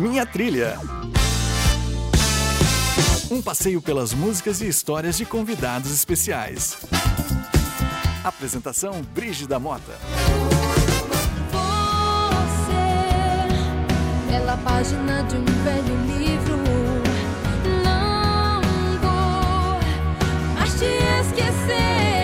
Minha Trilha. Um passeio pelas músicas e histórias de convidados especiais. Apresentação Brígida Mota. Você, pela página de um velho livro, não vou mais te esquecer.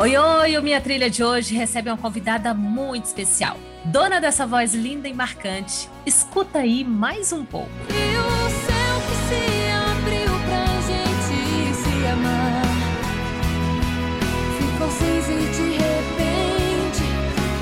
Oi, oi! O Minha Trilha de hoje recebe uma convidada muito especial. Dona dessa voz linda e marcante. Escuta aí mais um pouco. E o céu que se abriu pra gente se amar ficou cinza e de repente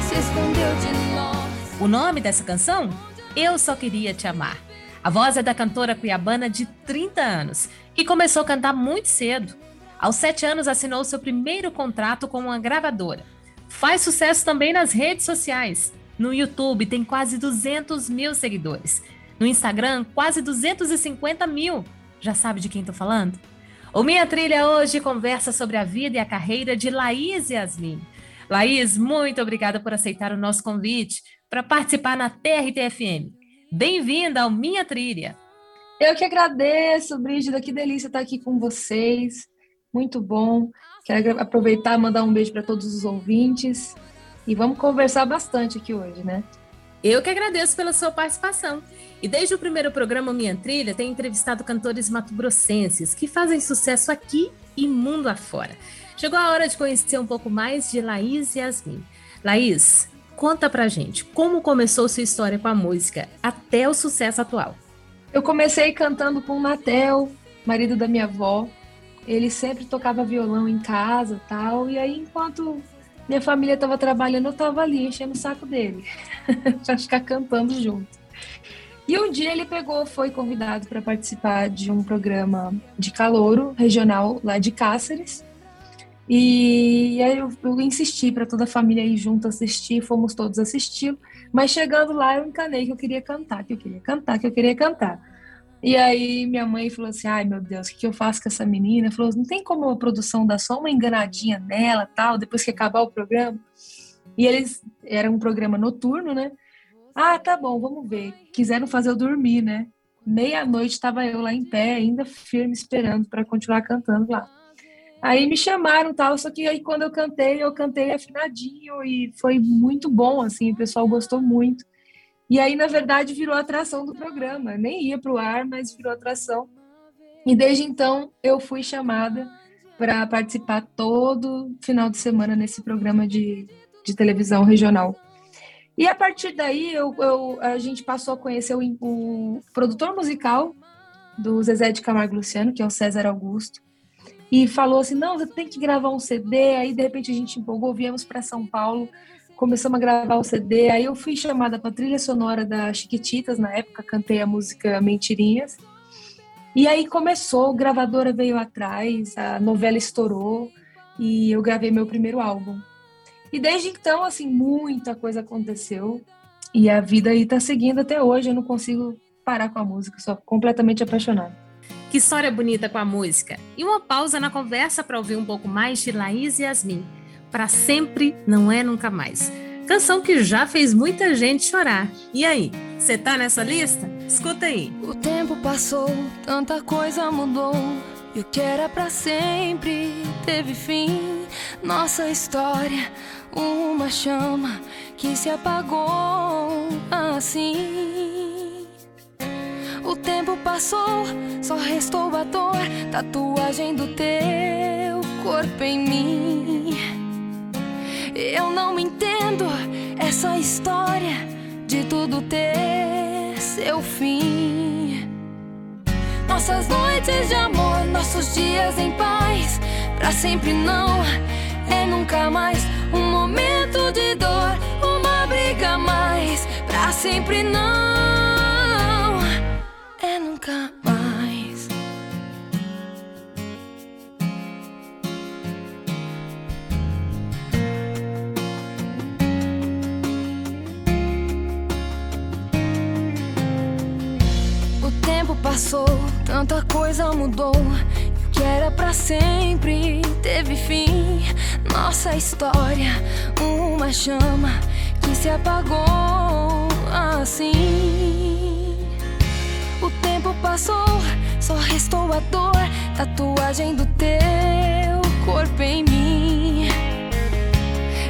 se escondeu de nós. O nome dessa canção? Eu Só Queria Te Amar. A voz é da cantora cuiabana de 30 anos, que começou a cantar muito cedo. Aos 7 anos assinou seu primeiro contrato com uma gravadora. Faz sucesso também nas redes sociais. No YouTube tem quase 200 mil seguidores. No Instagram, quase 250 mil. Já sabe de quem tô falando? O Minha Trilha hoje conversa sobre a vida e a carreira de Laís Yasmin. Laís, muito obrigada por aceitar o nosso convite para participar na TRTFM. Bem-vinda ao Minha Trilha. Eu que agradeço, Brígida, que delícia estar aqui com vocês. Muito bom. Quero aproveitar e mandar um beijo para todos os ouvintes. E vamos conversar bastante aqui hoje, né? Eu que agradeço pela sua participação. E desde o primeiro programa Minha Trilha, tenho entrevistado cantores mato-grossenses que fazem sucesso aqui e mundo afora. Chegou a hora de conhecer um pouco mais de Laís Yasmin. Laís, conta pra gente como começou sua história com a música até o sucesso atual. Eu comecei cantando com o Natel, marido da minha avó. Ele sempre tocava violão em casa tal. E aí, enquanto minha família estava trabalhando, eu estava ali enchendo o saco dele, para ficar cantando junto. E um dia ele pegou, foi convidado para participar de um programa de calouro regional lá de Cáceres. E aí eu, eu insisti para toda a família ir junto assistir, fomos todos assistir. Mas chegando lá eu encanei que eu queria cantar, que eu queria cantar, que eu queria cantar. E aí minha mãe falou assim, ai meu Deus, o que eu faço com essa menina? Falou, não tem como a produção dar só uma enganadinha nela, tal, depois que acabar o programa. E eles, era um programa noturno, né? Ah, tá bom, vamos ver. Quiseram fazer eu dormir, né? Meia-noite estava eu lá em pé, ainda firme, esperando para continuar cantando lá. Aí me chamaram tal, só que aí quando eu cantei, eu cantei afinadinho e foi muito bom, assim, o pessoal gostou muito. E aí, na verdade, virou atração do programa. Nem ia para o ar, mas virou atração. E desde então, eu fui chamada para participar todo final de semana nesse programa de, de televisão regional. E a partir daí, eu, eu, a gente passou a conhecer o, o produtor musical do Zezé de Camargo Luciano, que é o César Augusto e falou assim: não, você tem que gravar um CD. Aí, de repente, a gente empolgou, viemos para São Paulo, começamos a gravar o CD. Aí, eu fui chamada para trilha sonora da Chiquititas, na época, cantei a música Mentirinhas. E aí começou, a gravadora veio atrás, a novela estourou e eu gravei meu primeiro álbum. E desde então, assim, muita coisa aconteceu e a vida aí tá seguindo até hoje. Eu não consigo parar com a música, sou completamente apaixonada. Que história bonita com a música. E uma pausa na conversa para ouvir um pouco mais de Laís e Yasmin. Para sempre não é nunca mais. Canção que já fez muita gente chorar. E aí, você tá nessa lista? Escuta aí. O tempo passou, tanta coisa mudou. E o que era para sempre teve fim. Nossa história, uma chama que se apagou assim. O tempo passou, só restou a dor, tatuagem do teu corpo em mim. Eu não entendo essa história de tudo ter seu fim. Nossas noites de amor, nossos dias em paz, pra sempre não é nunca mais um momento de dor, uma briga mais, pra sempre não é nunca mais. Passou, tanta coisa mudou. O que era pra sempre teve fim. nossa história, uma chama que se apagou assim. O tempo passou, só restou a dor, tatuagem do teu corpo em mim.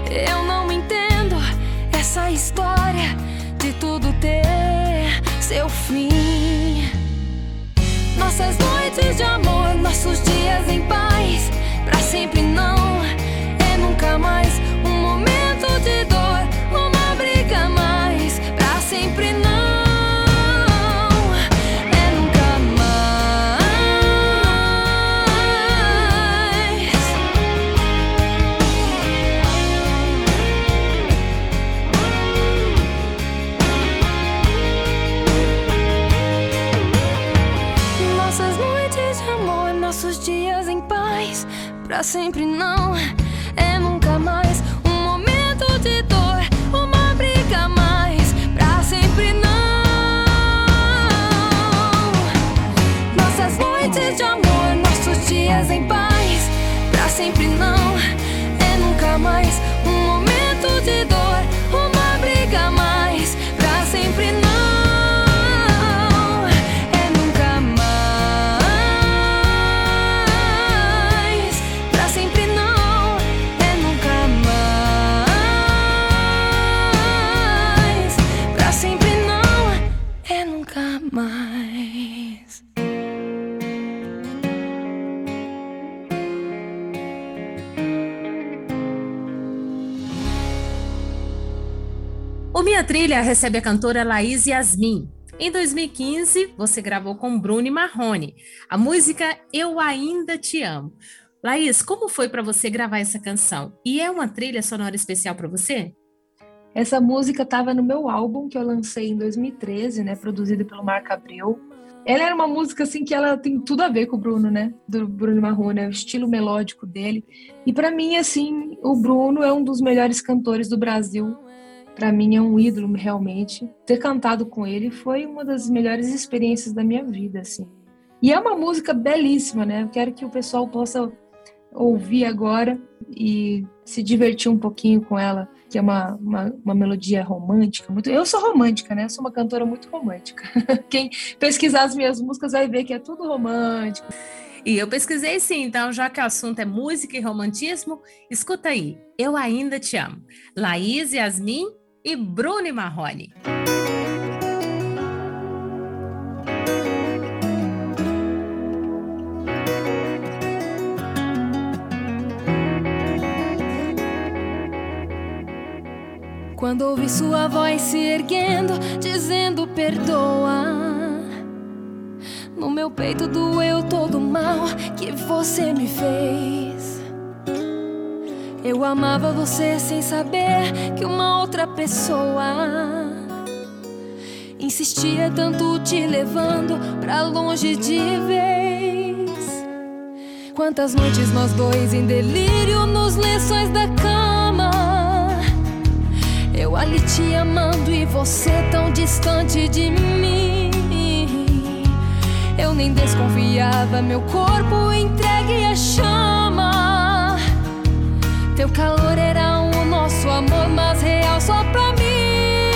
Eu não entendo essa história de tudo ter seu fim. Nossas noites de amor, nossos dias em paz, pra sempre não é nunca mais um momento de dor, Trilha recebe a cantora Laís Yasmin. Em 2015, você gravou com Bruno Marrone a música Eu Ainda Te Amo. Laís, como foi para você gravar essa canção? E é uma trilha sonora especial para você? Essa música estava no meu álbum que eu lancei em 2013, né, produzido pelo Marco Abreu. Ela era uma música assim que ela tem tudo a ver com o Bruno, né? Do Bruno Marrone, o estilo melódico dele. E para mim assim, o Bruno é um dos melhores cantores do Brasil. Para mim é um ídolo realmente. Ter cantado com ele foi uma das melhores experiências da minha vida, assim. E é uma música belíssima, né? Eu quero que o pessoal possa ouvir agora e se divertir um pouquinho com ela, que é uma, uma, uma, melodia romântica. Muito... Eu sou romântica, né? Eu sou uma cantora muito romântica. Quem pesquisar as minhas músicas vai ver que é tudo romântico. E eu pesquisei sim, então já que o assunto é música e romantismo, escuta aí. Eu ainda te amo. Laís Yasmin e Bruno Marrone. Quando ouvi sua voz se erguendo, dizendo perdoa. No meu peito doeu todo o mal que você me fez. Eu amava você sem saber que uma outra pessoa insistia tanto te levando pra longe de vez. Quantas noites nós dois em delírio nos lençóis da cama. Eu ali te amando e você tão distante de mim. Eu nem desconfiava, meu corpo entregue à chama. Teu calor era o nosso amor, mas real só pra mim.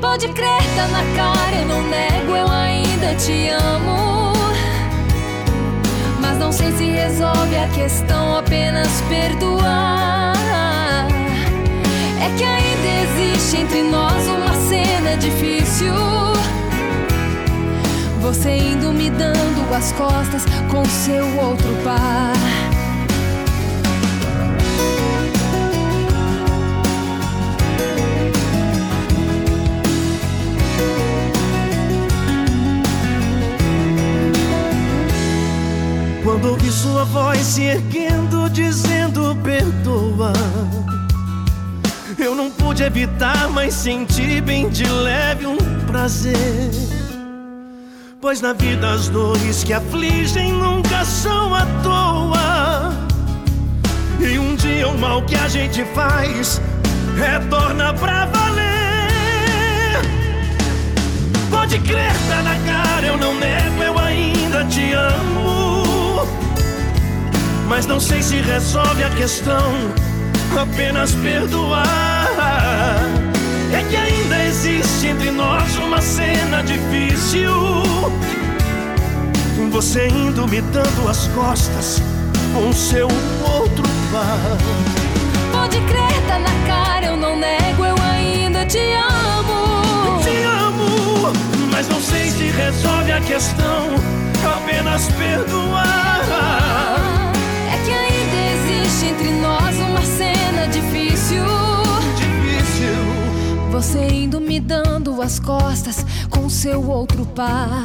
Pode crer, tá na cara, eu não nego, eu ainda te amo. Mas não sei se resolve a questão apenas perdoar. É que ainda existe entre nós uma cena difícil. Você indo me dando as costas com seu outro par. Quando ouvi sua voz se erguendo, dizendo perdoa. Eu não pude evitar, mas senti bem de leve um prazer. Pois na vida as dores que afligem nunca são à toa. E um dia o mal que a gente faz retorna pra valer. Pode crer, tá na cara, eu não nego, eu ainda te amo. mas não sei se resolve a questão. Apenas perdoar. É que ainda existe entre nós uma cena difícil. Você indo me dando as costas com seu outro par. Pode crer, tá na cara, eu não nego, eu ainda te amo. Te amo, mas não sei se resolve a questão. Apenas perdoar. É que ainda existe entre nós uma cena difícil. Você indo me dando as costas com seu outro par.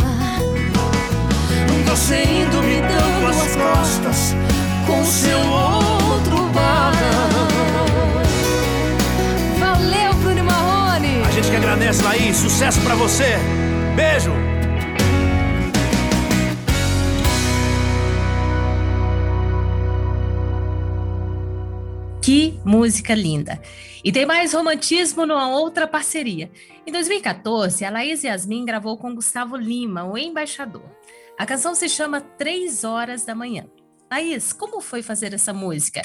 Você indo me dando as costas com seu outro par. Valeu, Bruno Marrone! A gente que agradece, Laís. Sucesso pra você. Beijo. Que música linda! E tem mais romantismo numa outra parceria. Em 2014, a Laís Yasmin gravou com Gustavo Lima, o embaixador. A canção se chama Três Horas da Manhã. Laís, como foi fazer essa música?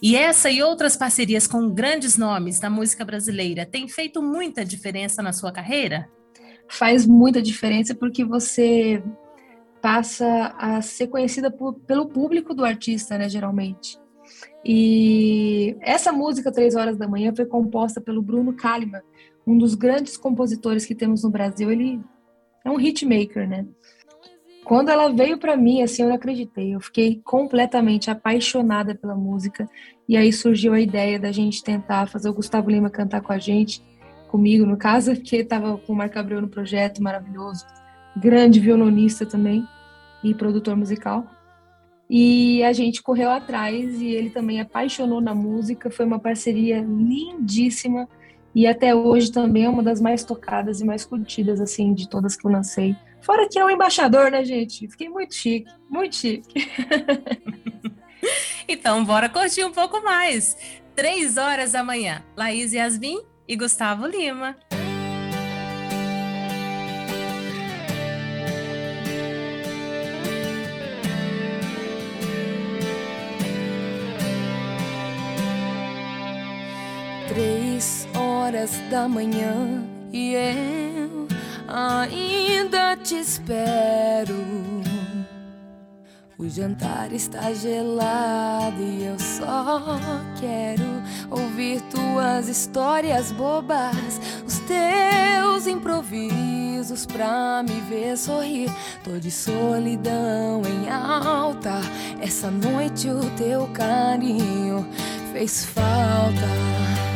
E essa e outras parcerias com grandes nomes da música brasileira têm feito muita diferença na sua carreira? Faz muita diferença porque você passa a ser conhecida por, pelo público do artista, né, geralmente. E essa música, Três Horas da Manhã, foi composta pelo Bruno Kalimann, um dos grandes compositores que temos no Brasil. Ele é um hitmaker, né? Quando ela veio para mim, assim, eu não acreditei. Eu fiquei completamente apaixonada pela música. E aí surgiu a ideia da gente tentar fazer o Gustavo Lima cantar com a gente, comigo no caso, porque estava com o Marco Abreu no projeto, maravilhoso. Grande violonista também e produtor musical. E a gente correu atrás e ele também apaixonou na música. Foi uma parceria lindíssima e até hoje também é uma das mais tocadas e mais curtidas assim de todas que eu lancei. Fora que é o embaixador, né, gente? Fiquei muito chique, muito chique. então, bora curtir um pouco mais. Três horas da manhã, Laís Yasmin e Gustavo Lima. Da manhã e eu ainda te espero. O jantar está gelado e eu só quero ouvir tuas histórias bobas, os teus improvisos pra me ver sorrir. Tô de solidão em alta. Essa noite o teu carinho fez falta.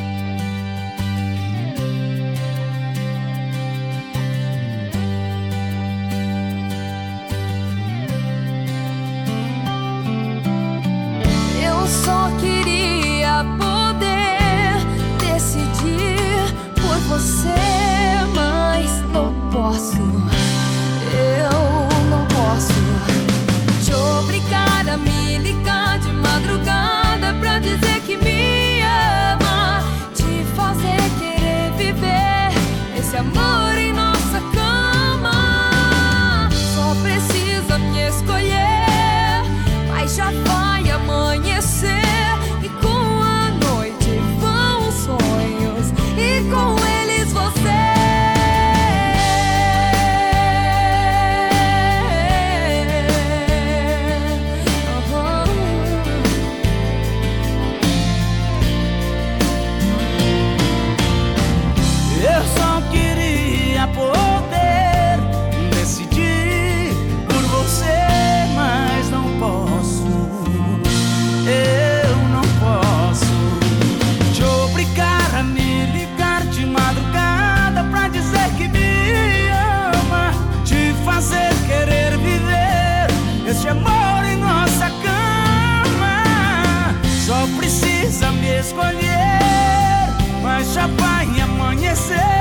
Escolher, mas já vai amanhecer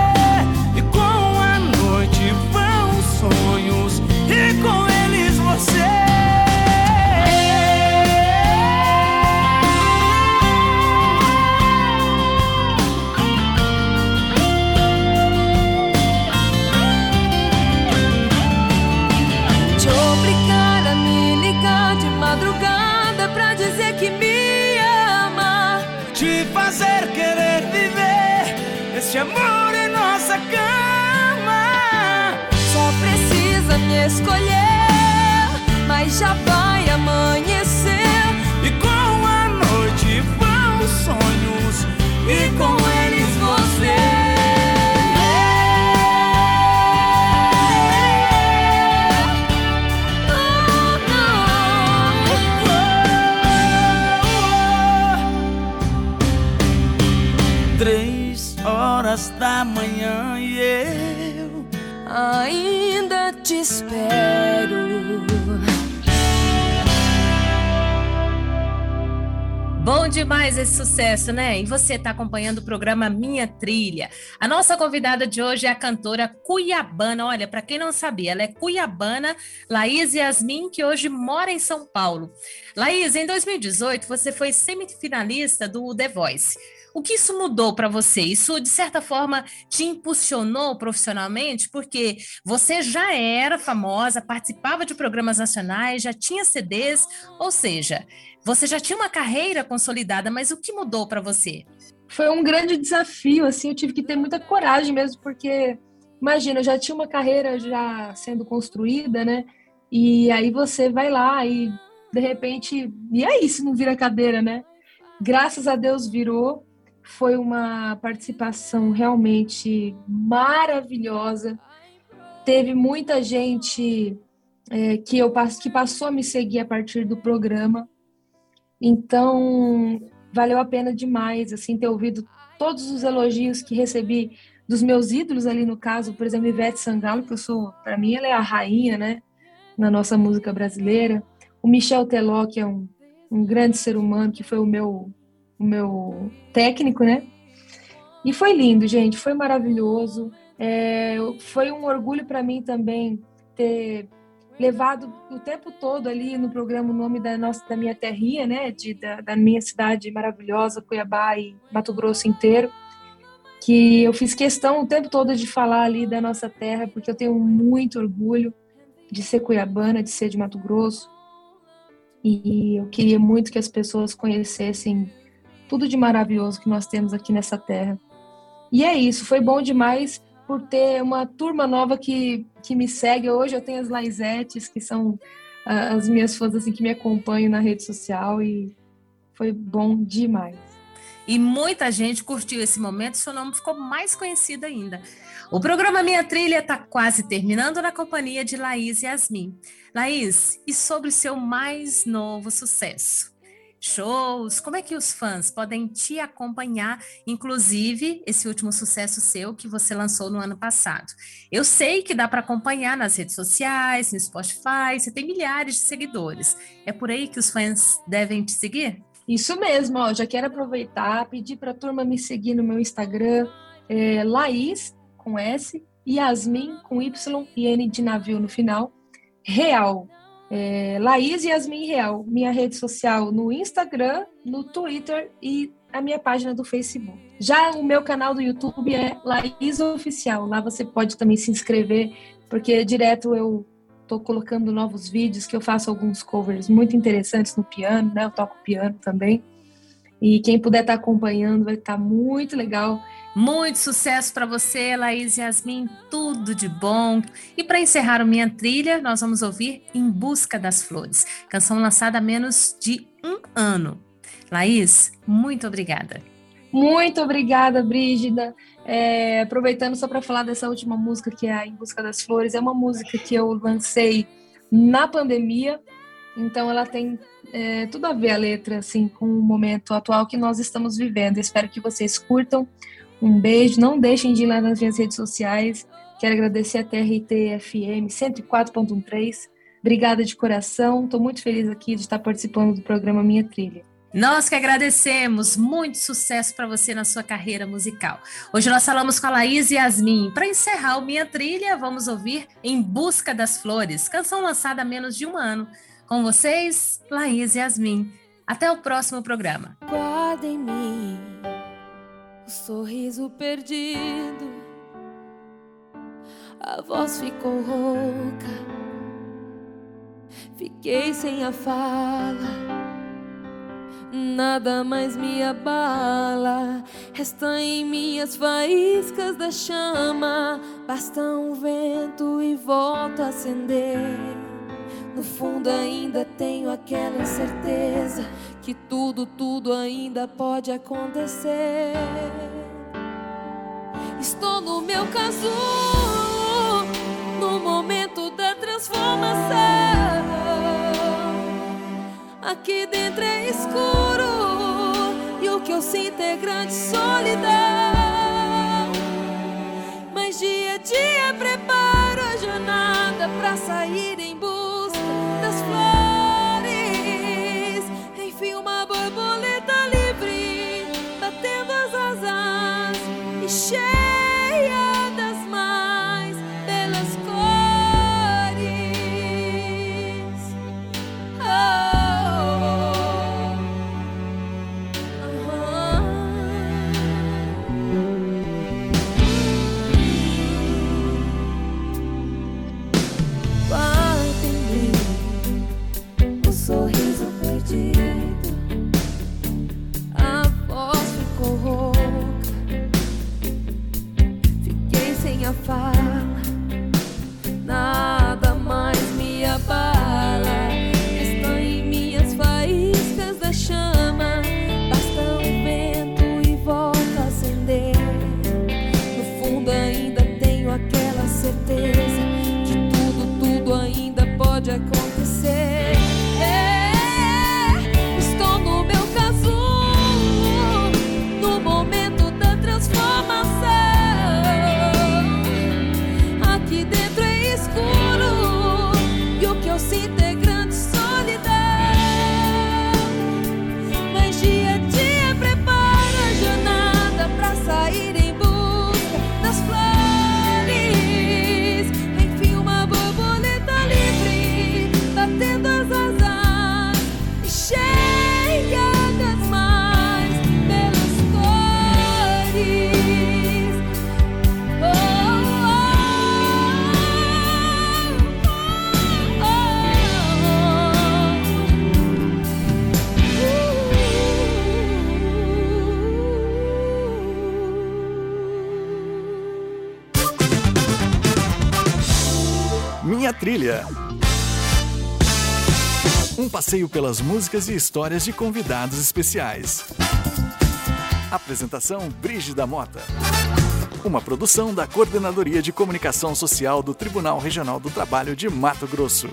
amor em nossa cama. Só precisa me escolher, mas já vai amanhecer. E com a noite vão os sonhos, e com te espero. Bom demais esse sucesso, né? E você está acompanhando o programa Minha Trilha. A nossa convidada de hoje é a cantora cuiabana. Olha, para quem não sabia, ela é cuiabana, Laís Yasmin, que hoje mora em São Paulo. Laís, em 2018 você foi semifinalista do The Voice. O que isso mudou para você? Isso, de certa forma, te impulsionou profissionalmente? Porque você já era famosa, participava de programas nacionais, já tinha CDs, ou seja, você já tinha uma carreira consolidada, mas o que mudou para você? Foi um grande desafio, assim, eu tive que ter muita coragem mesmo, porque, imagina, eu já tinha uma carreira já sendo construída, né? E aí você vai lá e, de repente, e aí se não vira cadeira, né? Graças a Deus virou, foi uma participação realmente maravilhosa. Teve muita gente é, que eu que passou a me seguir a partir do programa. Então, valeu a pena demais assim ter ouvido todos os elogios que recebi dos meus ídolos ali no caso, por exemplo, Ivete Sangalo, que eu sou, para mim ela é a rainha, né, na nossa música brasileira. O Michel Teló, que é um, um grande ser humano, que foi o meu o meu técnico, né? E foi lindo, gente, foi maravilhoso. É, foi um orgulho para mim também ter levado o tempo todo ali no programa o nome da nossa da minha terrinha, né, de, da, da minha cidade maravilhosa, Cuiabá e Mato Grosso inteiro, que eu fiz questão o tempo todo de falar ali da nossa terra, porque eu tenho muito orgulho de ser cuiabana, de ser de Mato Grosso, e eu queria muito que as pessoas conhecessem tudo de maravilhoso que nós temos aqui nessa terra. E é isso, foi bom demais por ter uma turma nova que, que me segue. Hoje eu tenho as Laisetes, que são as minhas fãs assim, que me acompanham na rede social e foi bom demais. E muita gente curtiu esse momento, seu nome ficou mais conhecido ainda. O programa Minha Trilha está quase terminando na companhia de Laís e Yasmin. Laís, e sobre o seu mais novo sucesso? Shows? Como é que os fãs podem te acompanhar, inclusive esse último sucesso seu que você lançou no ano passado? Eu sei que dá para acompanhar nas redes sociais, no Spotify, você tem milhares de seguidores. É por aí que os fãs devem te seguir? Isso mesmo, ó, já quero aproveitar, pedir para a turma me seguir no meu Instagram, é, Laís, com S, Yasmin, com Y e N de navio no final, Real, é, Laís Yasmin Real, minha rede social no Instagram, no Twitter e a minha página do Facebook. Já o meu canal do YouTube é Laís Oficial. Lá você pode também se inscrever, porque direto eu estou colocando novos vídeos que eu faço alguns covers muito interessantes no piano, né? Eu toco piano também. E quem puder estar tá acompanhando vai estar tá muito legal. Muito sucesso para você, Laís e Yasmin, tudo de bom. E para encerrar o Minha Trilha, nós vamos ouvir Em Busca das Flores, canção lançada há menos de um ano. Laís, muito obrigada. Muito obrigada, Brígida. É, aproveitando só para falar dessa última música que é Em Busca das Flores, é uma música que eu lancei na pandemia, então ela tem é, tudo a ver a letra assim com o momento atual que nós estamos vivendo. Espero que vocês curtam. Um beijo, não deixem de ir lá nas minhas redes sociais. Quero agradecer a TRT FM 104.13. Obrigada de coração. Estou muito feliz aqui de estar participando do programa Minha Trilha. Nós que agradecemos, muito sucesso para você na sua carreira musical. Hoje nós falamos com a Laís e Yasmin. Para encerrar o Minha Trilha, vamos ouvir Em Busca das Flores, canção lançada há menos de um ano. Com vocês, Laís e Yasmin. Até o próximo programa. Guarda em mim o sorriso perdido, a voz ficou rouca, fiquei sem a fala. nada mais me abala. Resta em minhas faíscas da chama, basta um vento e volto a acender. No fundo ainda tenho aquela certeza que tudo, tudo ainda pode acontecer. Estou no meu casulo, no momento da transformação. Aqui dentro é escuro e o que eu sinto é grande solidão. Mas dia a dia preparo a jornada pra sair em busca share. Um passeio pelas músicas e histórias de convidados especiais. Apresentação Brígida Mota. Uma produção da Coordenadoria de Comunicação Social do Tribunal Regional do Trabalho de Mato Grosso.